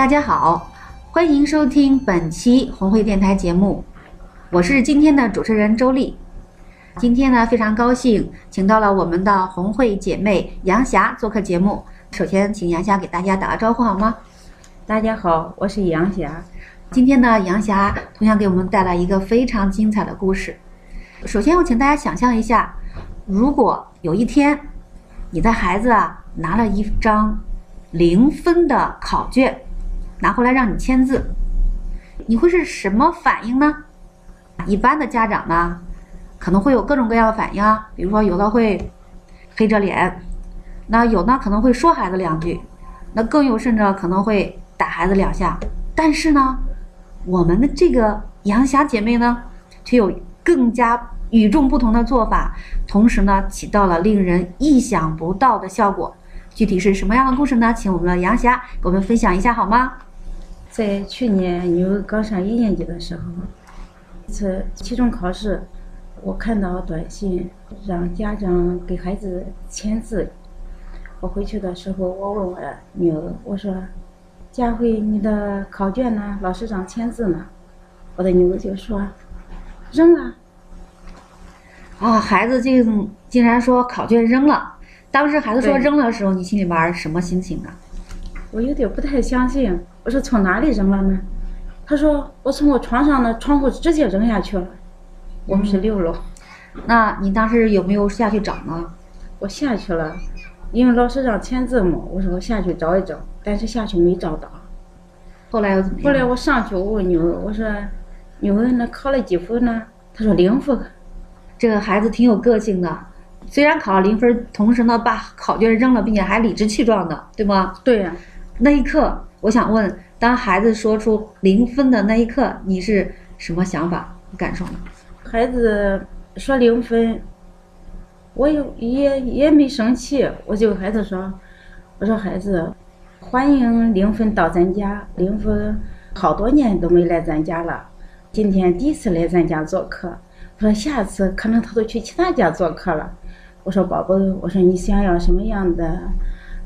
大家好，欢迎收听本期红会电台节目，我是今天的主持人周丽。今天呢，非常高兴请到了我们的红会姐妹杨霞做客节目。首先，请杨霞给大家打个招呼好吗？大家好，我是杨霞。今天呢，杨霞同样给我们带来一个非常精彩的故事。首先，我请大家想象一下，如果有一天，你的孩子啊拿了一张零分的考卷。拿回来让你签字，你会是什么反应呢？一般的家长呢，可能会有各种各样的反应啊，比如说有的会黑着脸，那有呢可能会说孩子两句，那更有甚者可能会打孩子两下。但是呢，我们的这个杨霞姐妹呢，却有更加与众不同的做法，同时呢起到了令人意想不到的效果。具体是什么样的故事呢？请我们的杨霞给我们分享一下好吗？在去年女儿刚上一年级的时候，一次期中考试，我看到短信让家长给孩子签字。我回去的时候，我问我女儿，我说：“佳慧，你的考卷呢？老师让签字呢。”我的女儿就说：“扔了。”啊，孩子竟竟然说考卷扔了。当时孩子说扔了的时候，你心里边什么心情啊？我有点不太相信。我说从哪里扔了呢？他说我从我床上的窗户直接扔下去了。我们是六楼。那你当时有没有下去找呢？我下去了，因为老师让签字嘛。我说我下去找一找，但是下去没找到。后来又怎么？后来我上去我问女儿，我说女儿那考了几分呢？她说零分。这个孩子挺有个性的，虽然考了零分，同时呢把考卷扔了，并且还理直气壮的，对吗？对呀。那一刻。我想问，当孩子说出零分的那一刻，你是什么想法、感受呢？孩子说零分，我也也也没生气，我就孩子说：“我说孩子，欢迎零分到咱家。零分好多年都没来咱家了，今天第一次来咱家做客。我说下次可能他都去其他家做客了。我说宝宝，我说你想要什么样的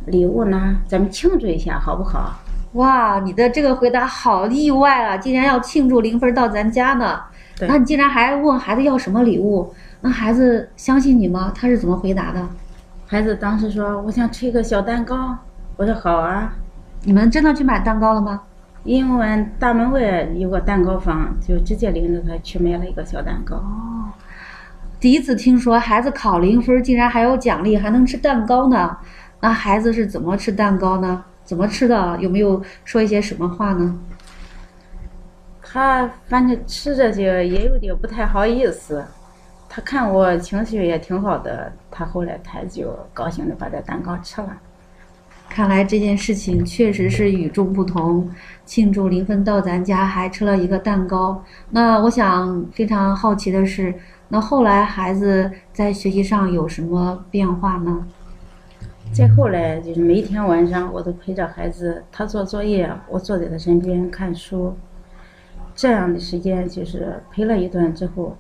礼物呢？咱们庆祝一下好不好？”哇，你的这个回答好意外啊！竟然要庆祝零分到咱家呢，那你竟然还问孩子要什么礼物？那孩子相信你吗？他是怎么回答的？孩子当时说：“我想吃一个小蛋糕。”我说：“好啊。”你们真的去买蛋糕了吗？因为大门外有个蛋糕房，就直接领着他去买了一个小蛋糕。哦，第一次听说孩子考零分竟然还有奖励，还能吃蛋糕呢。那孩子是怎么吃蛋糕呢？怎么吃的？有没有说一些什么话呢？他反正吃着就也有点不太好意思。他看我情绪也挺好的，他后来他就高兴的把这蛋糕吃了。看来这件事情确实是与众不同，庆祝零分到咱家还吃了一个蛋糕。那我想非常好奇的是，那后来孩子在学习上有什么变化呢？再后来就是每天晚上我都陪着孩子，他做作业，我坐在他身边看书。这样的时间就是陪了一段之后，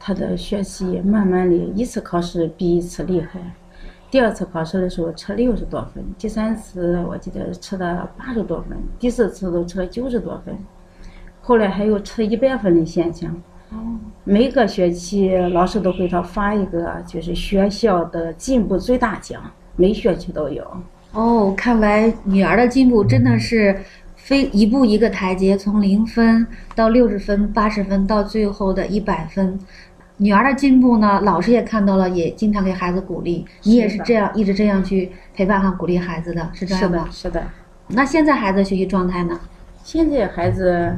他的学习慢慢的一次考试比一次厉害。第二次考试的时候吃六十多分，第三次我记得吃了八十多分，第四次都吃了九十多分，后来还有吃一百分的现象。哦。每个学期老师都给他发一个就是学校的进步最大奖。每学期都有哦，看来女儿的进步真的是非一步一个台阶，从零分到六十分、八十分，到最后的一百分。女儿的进步呢，老师也看到了，也经常给孩子鼓励。你也是这样一直这样去陪伴和鼓励孩子的，是这样吗？是的。那现在孩子学习状态呢？现在孩子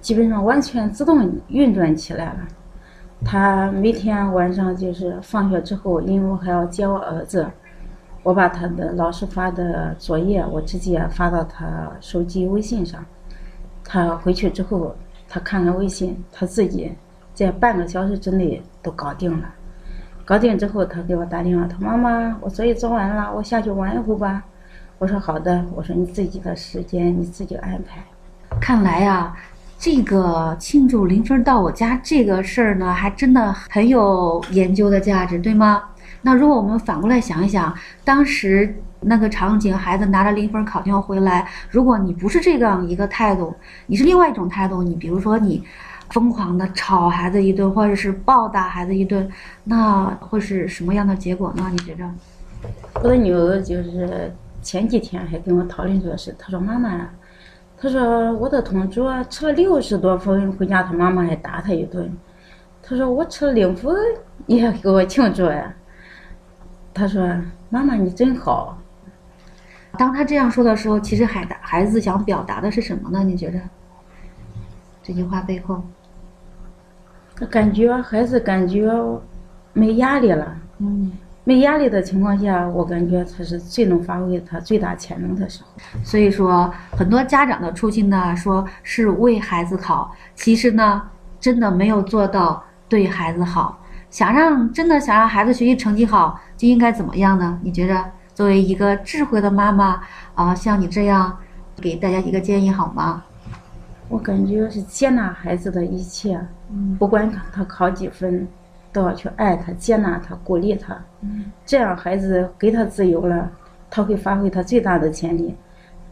基本上完全自动运转起来了。他每天晚上就是放学之后，因为我还要接我儿子。我把他的老师发的作业，我直接发到他手机微信上。他回去之后，他看看微信，他自己在半个小时之内都搞定了。搞定之后，他给我打电话，他：“妈妈，我作业做完了，我下去玩一会儿吧。”我说：“好的。”我说：“你自己的时间你自己安排。”看来呀，这个庆祝零分到我家这个事儿呢，还真的很有研究的价值，对吗？那如果我们反过来想一想，当时那个场景，孩子拿着零分考卷回来，如果你不是这样一个态度，你是另外一种态度，你比如说你疯狂的吵孩子一顿，或者是暴打孩子一顿，那会是什么样的结果呢？你觉着？我的女儿就是前几天还跟我讨论这个事，她说：“妈妈，她说我的同桌吃了六十多分，回家他妈妈还打他一顿。他说我吃了零分，也给我庆祝呀。”他说：“妈妈，你真好。”当他这样说的时候，其实孩孩子想表达的是什么呢？你觉得这句话背后？感觉孩子感觉没压力了。嗯，没压力的情况下，我感觉他是最能发挥他最大潜能的时候。所以说，很多家长的初心呢，说是为孩子好，其实呢，真的没有做到对孩子好。想让真的想让孩子学习成绩好，就应该怎么样呢？你觉着作为一个智慧的妈妈啊，像你这样，给大家一个建议好吗？我感觉是接纳孩子的一切，不管他考几分，都要去爱他、接纳他、鼓励他。这样孩子给他自由了，他会发挥他最大的潜力，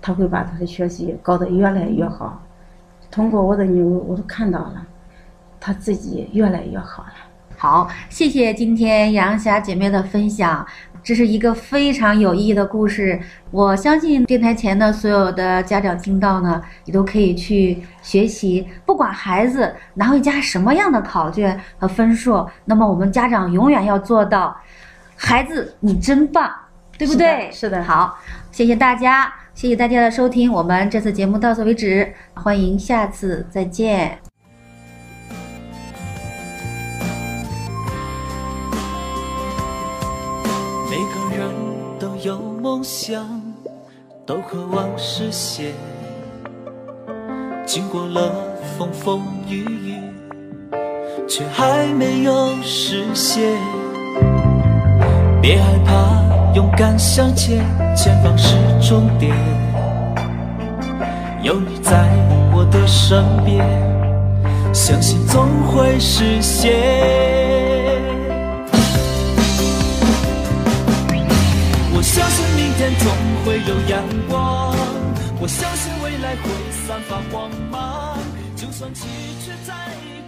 他会把他的学习搞得越来越好。通过我的女儿，我都看到了，他自己越来越好了。好，谢谢今天杨霞姐妹的分享，这是一个非常有意义的故事。我相信电台前的所有的家长听到呢，你都可以去学习。不管孩子拿回家什么样的考卷和分数，那么我们家长永远要做到，孩子你真棒，对不对？是的。好，谢谢大家，谢谢大家的收听，我们这次节目到此为止，欢迎下次再见。每个人都有梦想，都渴望实现。经过了风风雨雨，却还没有实现。别害怕，勇敢向前，前方是终点。有你在我的身边，相信总会实现。相信未来会散发光芒，就算崎岖再。